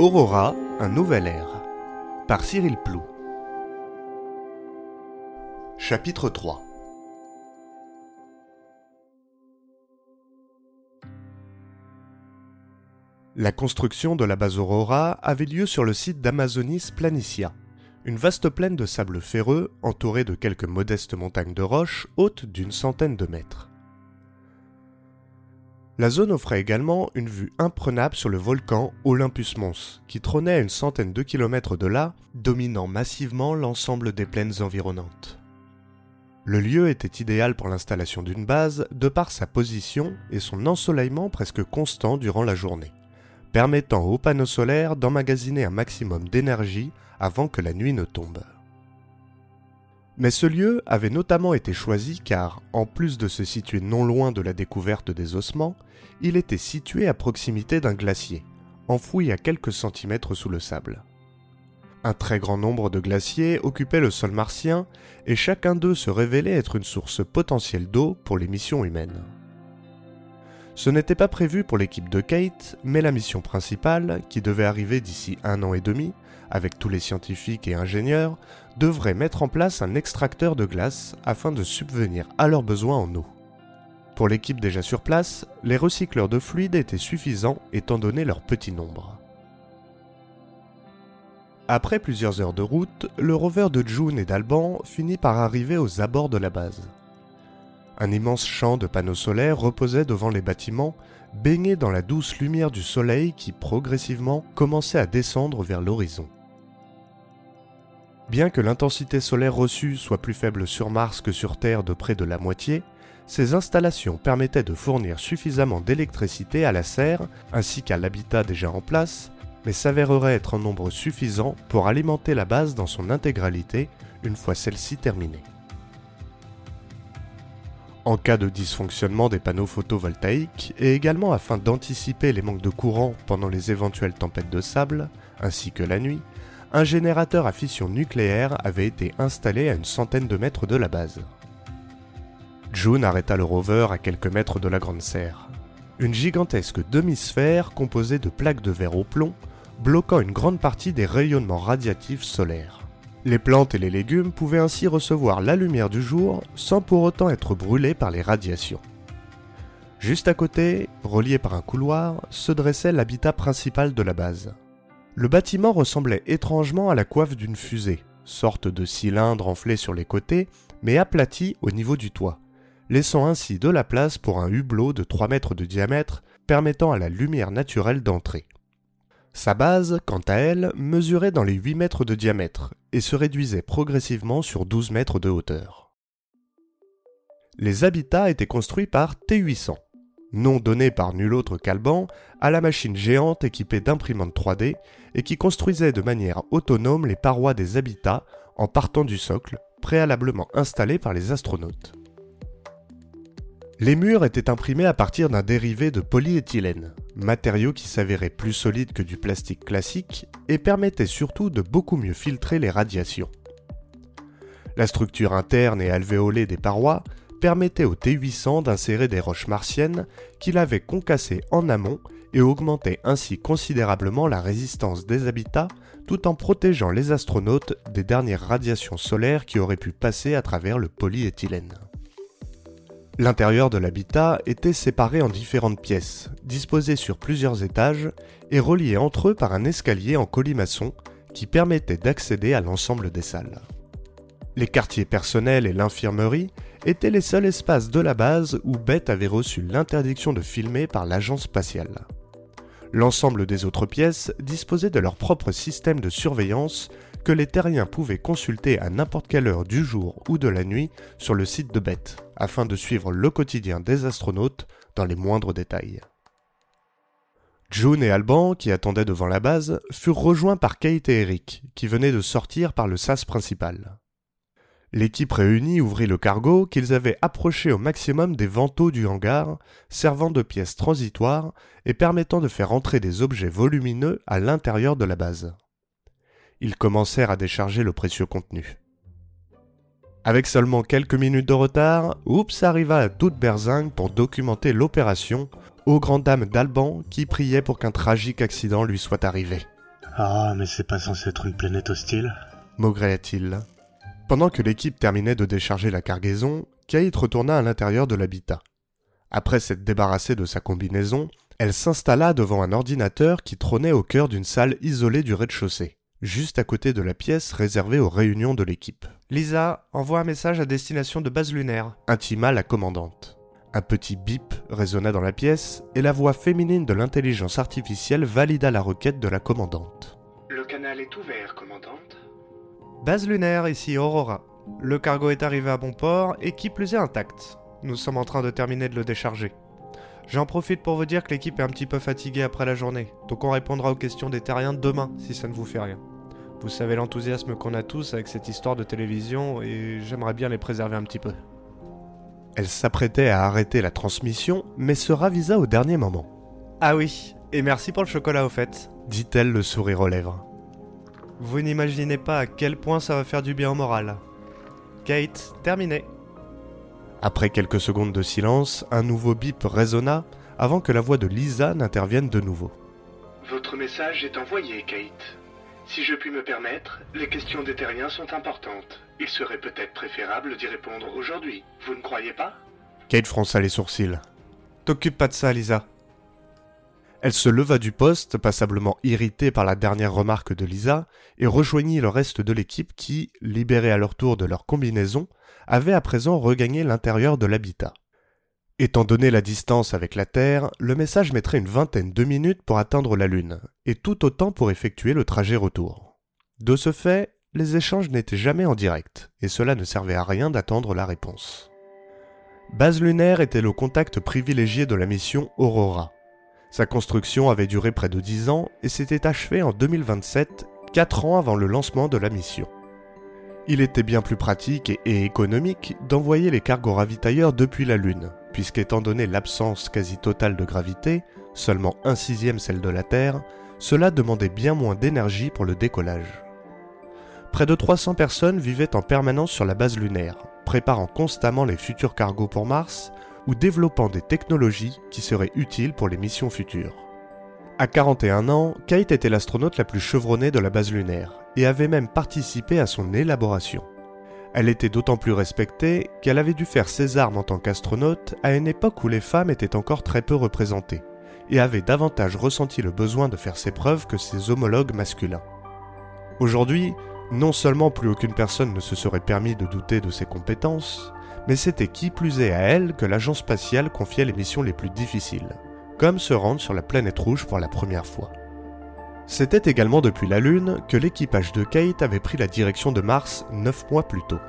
Aurora, un nouvel air. Par Cyril Plou. Chapitre 3 La construction de la base Aurora avait lieu sur le site d'Amazonis Planitia, une vaste plaine de sable ferreux entourée de quelques modestes montagnes de roches hautes d'une centaine de mètres. La zone offrait également une vue imprenable sur le volcan Olympus Mons, qui trônait à une centaine de kilomètres de là, dominant massivement l'ensemble des plaines environnantes. Le lieu était idéal pour l'installation d'une base de par sa position et son ensoleillement presque constant durant la journée, permettant aux panneaux solaires d'emmagasiner un maximum d'énergie avant que la nuit ne tombe. Mais ce lieu avait notamment été choisi car, en plus de se situer non loin de la découverte des ossements, il était situé à proximité d'un glacier, enfoui à quelques centimètres sous le sable. Un très grand nombre de glaciers occupaient le sol martien et chacun d'eux se révélait être une source potentielle d'eau pour les missions humaines. Ce n'était pas prévu pour l'équipe de Kate, mais la mission principale, qui devait arriver d'ici un an et demi, avec tous les scientifiques et ingénieurs, devrait mettre en place un extracteur de glace afin de subvenir à leurs besoins en eau. Pour l'équipe déjà sur place, les recycleurs de fluide étaient suffisants étant donné leur petit nombre. Après plusieurs heures de route, le rover de June et d'Alban finit par arriver aux abords de la base. Un immense champ de panneaux solaires reposait devant les bâtiments, baigné dans la douce lumière du soleil qui progressivement commençait à descendre vers l'horizon. Bien que l'intensité solaire reçue soit plus faible sur Mars que sur Terre de près de la moitié, ces installations permettaient de fournir suffisamment d'électricité à la serre ainsi qu'à l'habitat déjà en place, mais s'avéreraient être en nombre suffisant pour alimenter la base dans son intégralité une fois celle-ci terminée. En cas de dysfonctionnement des panneaux photovoltaïques et également afin d'anticiper les manques de courant pendant les éventuelles tempêtes de sable, ainsi que la nuit, un générateur à fission nucléaire avait été installé à une centaine de mètres de la base. June arrêta le rover à quelques mètres de la grande serre. Une gigantesque demi-sphère composée de plaques de verre au plomb, bloquant une grande partie des rayonnements radiatifs solaires. Les plantes et les légumes pouvaient ainsi recevoir la lumière du jour sans pour autant être brûlés par les radiations. Juste à côté, relié par un couloir, se dressait l'habitat principal de la base. Le bâtiment ressemblait étrangement à la coiffe d'une fusée, sorte de cylindre enflé sur les côtés, mais aplati au niveau du toit, laissant ainsi de la place pour un hublot de 3 mètres de diamètre permettant à la lumière naturelle d'entrer. Sa base, quant à elle, mesurait dans les 8 mètres de diamètre et se réduisait progressivement sur 12 mètres de hauteur. Les habitats étaient construits par T800, nom donné par nul autre qu'Alban à la machine géante équipée d'imprimantes 3D et qui construisait de manière autonome les parois des habitats en partant du socle, préalablement installé par les astronautes. Les murs étaient imprimés à partir d'un dérivé de polyéthylène, matériau qui s'avérait plus solide que du plastique classique et permettait surtout de beaucoup mieux filtrer les radiations. La structure interne et alvéolée des parois permettait au T800 d'insérer des roches martiennes qu'il avait concassées en amont et augmentait ainsi considérablement la résistance des habitats tout en protégeant les astronautes des dernières radiations solaires qui auraient pu passer à travers le polyéthylène. L'intérieur de l'habitat était séparé en différentes pièces, disposées sur plusieurs étages et reliées entre eux par un escalier en colimaçon qui permettait d'accéder à l'ensemble des salles. Les quartiers personnels et l'infirmerie étaient les seuls espaces de la base où Beth avait reçu l'interdiction de filmer par l'agence spatiale. L'ensemble des autres pièces disposaient de leur propre système de surveillance que les terriens pouvaient consulter à n'importe quelle heure du jour ou de la nuit sur le site de Beth, afin de suivre le quotidien des astronautes dans les moindres détails. June et Alban, qui attendaient devant la base, furent rejoints par Kate et Eric, qui venaient de sortir par le sas principal. L'équipe réunie ouvrit le cargo qu'ils avaient approché au maximum des vantaux du hangar, servant de pièces transitoires et permettant de faire entrer des objets volumineux à l'intérieur de la base. Ils commencèrent à décharger le précieux contenu. Avec seulement quelques minutes de retard, Oops arriva à toute berzingue pour documenter l'opération, aux grandes dames d'Alban qui priaient pour qu'un tragique accident lui soit arrivé. Ah, mais c'est pas censé être une planète hostile? maugréa-t-il. Pendant que l'équipe terminait de décharger la cargaison, Kate retourna à l'intérieur de l'habitat. Après s'être débarrassée de sa combinaison, elle s'installa devant un ordinateur qui trônait au cœur d'une salle isolée du rez-de-chaussée, juste à côté de la pièce réservée aux réunions de l'équipe. Lisa, envoie un message à destination de base lunaire, intima la commandante. Un petit bip résonna dans la pièce et la voix féminine de l'intelligence artificielle valida la requête de la commandante. Le canal est ouvert, commandante. Base lunaire, ici Aurora. Le cargo est arrivé à bon port et qui plus est intact. Nous sommes en train de terminer de le décharger. J'en profite pour vous dire que l'équipe est un petit peu fatiguée après la journée, donc on répondra aux questions des terriens demain si ça ne vous fait rien. Vous savez l'enthousiasme qu'on a tous avec cette histoire de télévision et j'aimerais bien les préserver un petit peu. Elle s'apprêtait à arrêter la transmission, mais se ravisa au dernier moment. Ah oui, et merci pour le chocolat au fait, dit-elle le sourire aux lèvres. Vous n'imaginez pas à quel point ça va faire du bien au moral. Kate, terminé. Après quelques secondes de silence, un nouveau bip résonna avant que la voix de Lisa n'intervienne de nouveau. Votre message est envoyé, Kate. Si je puis me permettre, les questions des terriens sont importantes. Il serait peut-être préférable d'y répondre aujourd'hui. Vous ne croyez pas? Kate fronça les sourcils. T'occupe pas de ça, Lisa. Elle se leva du poste, passablement irritée par la dernière remarque de Lisa, et rejoignit le reste de l'équipe qui, libérée à leur tour de leur combinaison, avait à présent regagné l'intérieur de l'habitat. Étant donné la distance avec la Terre, le message mettrait une vingtaine de minutes pour atteindre la Lune, et tout autant pour effectuer le trajet retour. De ce fait, les échanges n'étaient jamais en direct, et cela ne servait à rien d'attendre la réponse. Base lunaire était le contact privilégié de la mission Aurora. Sa construction avait duré près de 10 ans et s'était achevée en 2027, 4 ans avant le lancement de la mission. Il était bien plus pratique et économique d'envoyer les cargos ravitailleurs depuis la Lune, puisqu'étant donné l'absence quasi totale de gravité, seulement un sixième celle de la Terre, cela demandait bien moins d'énergie pour le décollage. Près de 300 personnes vivaient en permanence sur la base lunaire, préparant constamment les futurs cargos pour Mars ou développant des technologies qui seraient utiles pour les missions futures. À 41 ans, Kate était l'astronaute la plus chevronnée de la base lunaire, et avait même participé à son élaboration. Elle était d'autant plus respectée qu'elle avait dû faire ses armes en tant qu'astronaute à une époque où les femmes étaient encore très peu représentées, et avait davantage ressenti le besoin de faire ses preuves que ses homologues masculins. Aujourd'hui, non seulement plus aucune personne ne se serait permis de douter de ses compétences, mais c'était qui plus est à elle que l'agence spatiale confiait les missions les plus difficiles, comme se rendre sur la planète rouge pour la première fois. C'était également depuis la Lune que l'équipage de Kate avait pris la direction de Mars neuf mois plus tôt.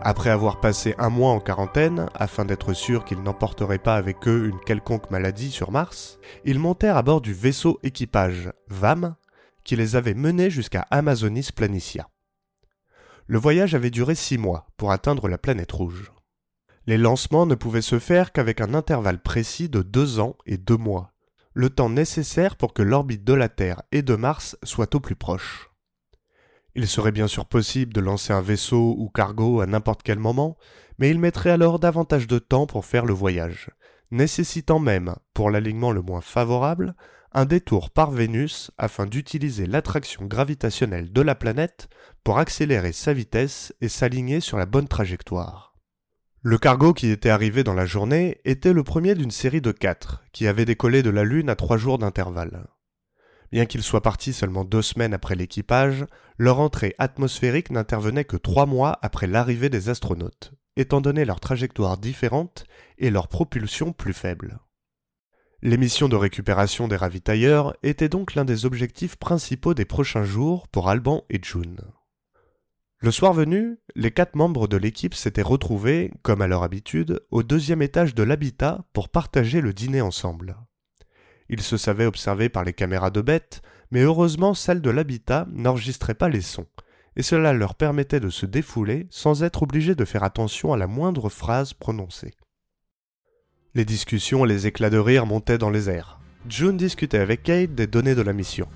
Après avoir passé un mois en quarantaine, afin d'être sûr qu'ils n'emporteraient pas avec eux une quelconque maladie sur Mars, ils montèrent à bord du vaisseau équipage VAM qui les avait menés jusqu'à Amazonis Planitia. Le voyage avait duré six mois pour atteindre la planète rouge. Les lancements ne pouvaient se faire qu'avec un intervalle précis de deux ans et deux mois, le temps nécessaire pour que l'orbite de la Terre et de Mars soit au plus proche. Il serait bien sûr possible de lancer un vaisseau ou cargo à n'importe quel moment, mais il mettrait alors davantage de temps pour faire le voyage, nécessitant même, pour l'alignement le moins favorable, un détour par Vénus afin d'utiliser l'attraction gravitationnelle de la planète pour accélérer sa vitesse et s'aligner sur la bonne trajectoire. Le cargo qui était arrivé dans la journée était le premier d'une série de quatre, qui avait décollé de la Lune à trois jours d'intervalle. Bien qu'il soit parti seulement deux semaines après l'équipage, leur entrée atmosphérique n'intervenait que trois mois après l'arrivée des astronautes, étant donné leur trajectoire différente et leur propulsion plus faible. Les missions de récupération des ravitailleurs étaient donc l'un des objectifs principaux des prochains jours pour Alban et June. Le soir venu, les quatre membres de l'équipe s'étaient retrouvés, comme à leur habitude, au deuxième étage de l'habitat pour partager le dîner ensemble. Ils se savaient observés par les caméras de bête, mais heureusement celles de l'habitat n'enregistraient pas les sons, et cela leur permettait de se défouler sans être obligés de faire attention à la moindre phrase prononcée. Les discussions et les éclats de rire montaient dans les airs. June discutait avec Kate des données de la mission.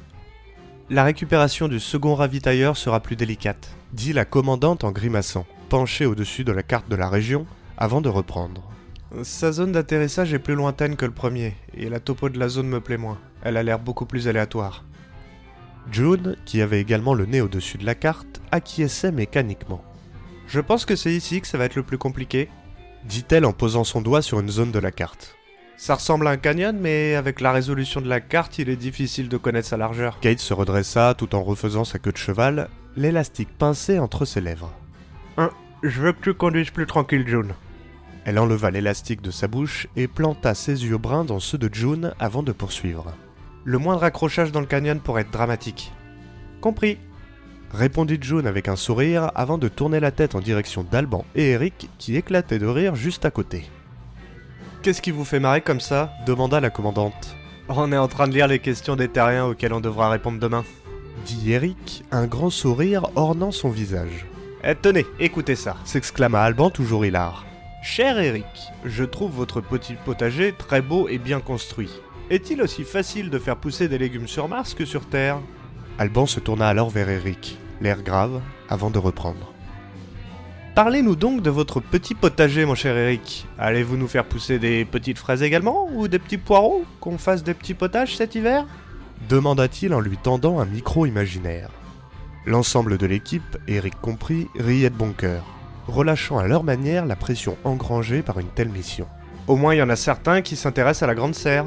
La récupération du second ravitailleur sera plus délicate, dit la commandante en grimaçant, penchée au-dessus de la carte de la région, avant de reprendre. Sa zone d'atterrissage est plus lointaine que le premier, et la topo de la zone me plaît moins. Elle a l'air beaucoup plus aléatoire. June, qui avait également le nez au-dessus de la carte, acquiesçait mécaniquement. Je pense que c'est ici que ça va être le plus compliqué, dit-elle en posant son doigt sur une zone de la carte. Ça ressemble à un canyon, mais avec la résolution de la carte, il est difficile de connaître sa largeur. Kate se redressa tout en refaisant sa queue de cheval, l'élastique pincé entre ses lèvres. Hein, je veux que tu conduises plus tranquille, June. Elle enleva l'élastique de sa bouche et planta ses yeux bruns dans ceux de June avant de poursuivre. Le moindre accrochage dans le canyon pourrait être dramatique. Compris, répondit June avec un sourire avant de tourner la tête en direction d'Alban et Eric qui éclataient de rire juste à côté. Qu'est-ce qui vous fait marrer comme ça? demanda la commandante. On est en train de lire les questions des terriens auxquelles on devra répondre demain, dit Eric, un grand sourire ornant son visage. Eh, tenez, écoutez ça, s'exclama Alban toujours hilar. Cher Eric, je trouve votre petit potager très beau et bien construit. Est-il aussi facile de faire pousser des légumes sur Mars que sur Terre? Alban se tourna alors vers Eric, l'air grave, avant de reprendre. Parlez-nous donc de votre petit potager, mon cher Eric. Allez-vous nous faire pousser des petites fraises également Ou des petits poireaux Qu'on fasse des petits potages cet hiver? demanda-t-il en lui tendant un micro imaginaire. L'ensemble de l'équipe, Eric compris, riait de bon cœur, relâchant à leur manière la pression engrangée par une telle mission. Au moins, il y en a certains qui s'intéressent à la grande serre,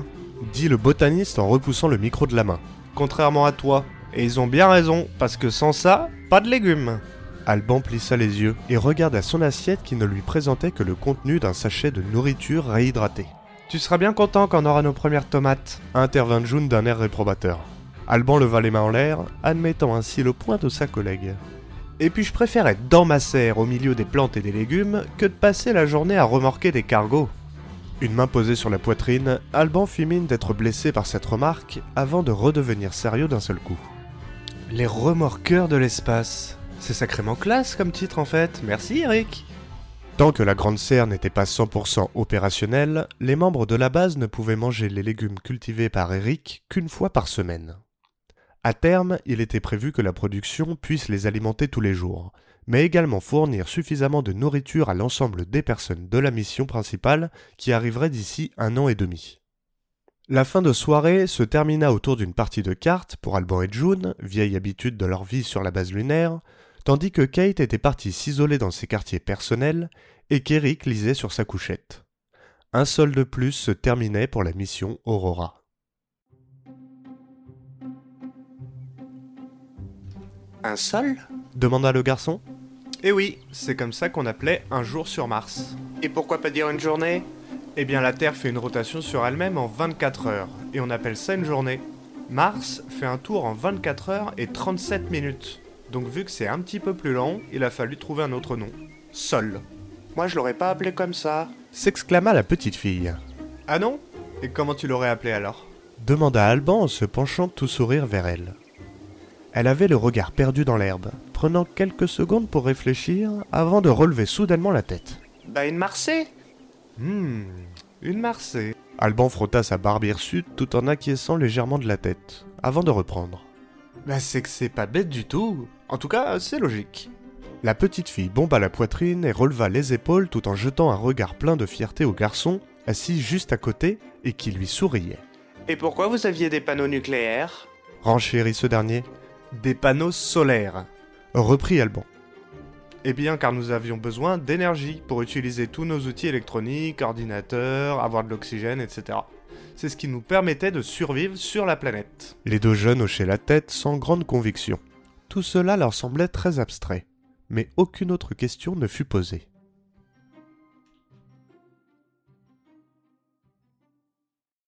dit le botaniste en repoussant le micro de la main. Contrairement à toi. Et ils ont bien raison, parce que sans ça, pas de légumes. Alban plissa les yeux et regarda son assiette qui ne lui présentait que le contenu d'un sachet de nourriture réhydratée. Tu seras bien content quand on aura nos premières tomates, intervint June d'un air réprobateur. Alban leva les mains en l'air, admettant ainsi le point de sa collègue. Et puis je préfère être dans ma serre au milieu des plantes et des légumes que de passer la journée à remorquer des cargos. Une main posée sur la poitrine, Alban fit mine d'être blessé par cette remarque avant de redevenir sérieux d'un seul coup. Les remorqueurs de l'espace. C'est sacrément classe comme titre en fait. Merci Eric. Tant que la grande serre n'était pas 100% opérationnelle, les membres de la base ne pouvaient manger les légumes cultivés par Eric qu'une fois par semaine. À terme, il était prévu que la production puisse les alimenter tous les jours, mais également fournir suffisamment de nourriture à l'ensemble des personnes de la mission principale qui arriverait d'ici un an et demi. La fin de soirée se termina autour d'une partie de cartes pour Alban et June, vieille habitude de leur vie sur la base lunaire, tandis que Kate était partie s'isoler dans ses quartiers personnels et qu'Eric lisait sur sa couchette. Un sol de plus se terminait pour la mission Aurora. Un sol demanda le garçon. Eh oui, c'est comme ça qu'on appelait un jour sur Mars. Et pourquoi pas dire une journée? Eh bien la Terre fait une rotation sur elle-même en 24 heures, et on appelle ça une journée. Mars fait un tour en 24 heures et 37 minutes. Donc vu que c'est un petit peu plus long, il a fallu trouver un autre nom. Sol. Moi je l'aurais pas appelé comme ça, s'exclama la petite fille. Ah non? Et comment tu l'aurais appelé alors? Demanda Alban en se penchant tout sourire vers elle. Elle avait le regard perdu dans l'herbe, prenant quelques secondes pour réfléchir avant de relever soudainement la tête. Bah une Marseille Hmm, une Marseille. Alban frotta sa barbe hirsute tout en acquiesçant légèrement de la tête, avant de reprendre. Bah c'est que c'est pas bête du tout. En tout cas, c'est logique. La petite fille bomba la poitrine et releva les épaules tout en jetant un regard plein de fierté au garçon, assis juste à côté et qui lui souriait. Et pourquoi vous aviez des panneaux nucléaires? Renchérit ce dernier. Des panneaux solaires, reprit Alban. Eh bien, car nous avions besoin d'énergie pour utiliser tous nos outils électroniques, ordinateurs, avoir de l'oxygène, etc. C'est ce qui nous permettait de survivre sur la planète. Les deux jeunes hochaient la tête sans grande conviction. Tout cela leur semblait très abstrait, mais aucune autre question ne fut posée.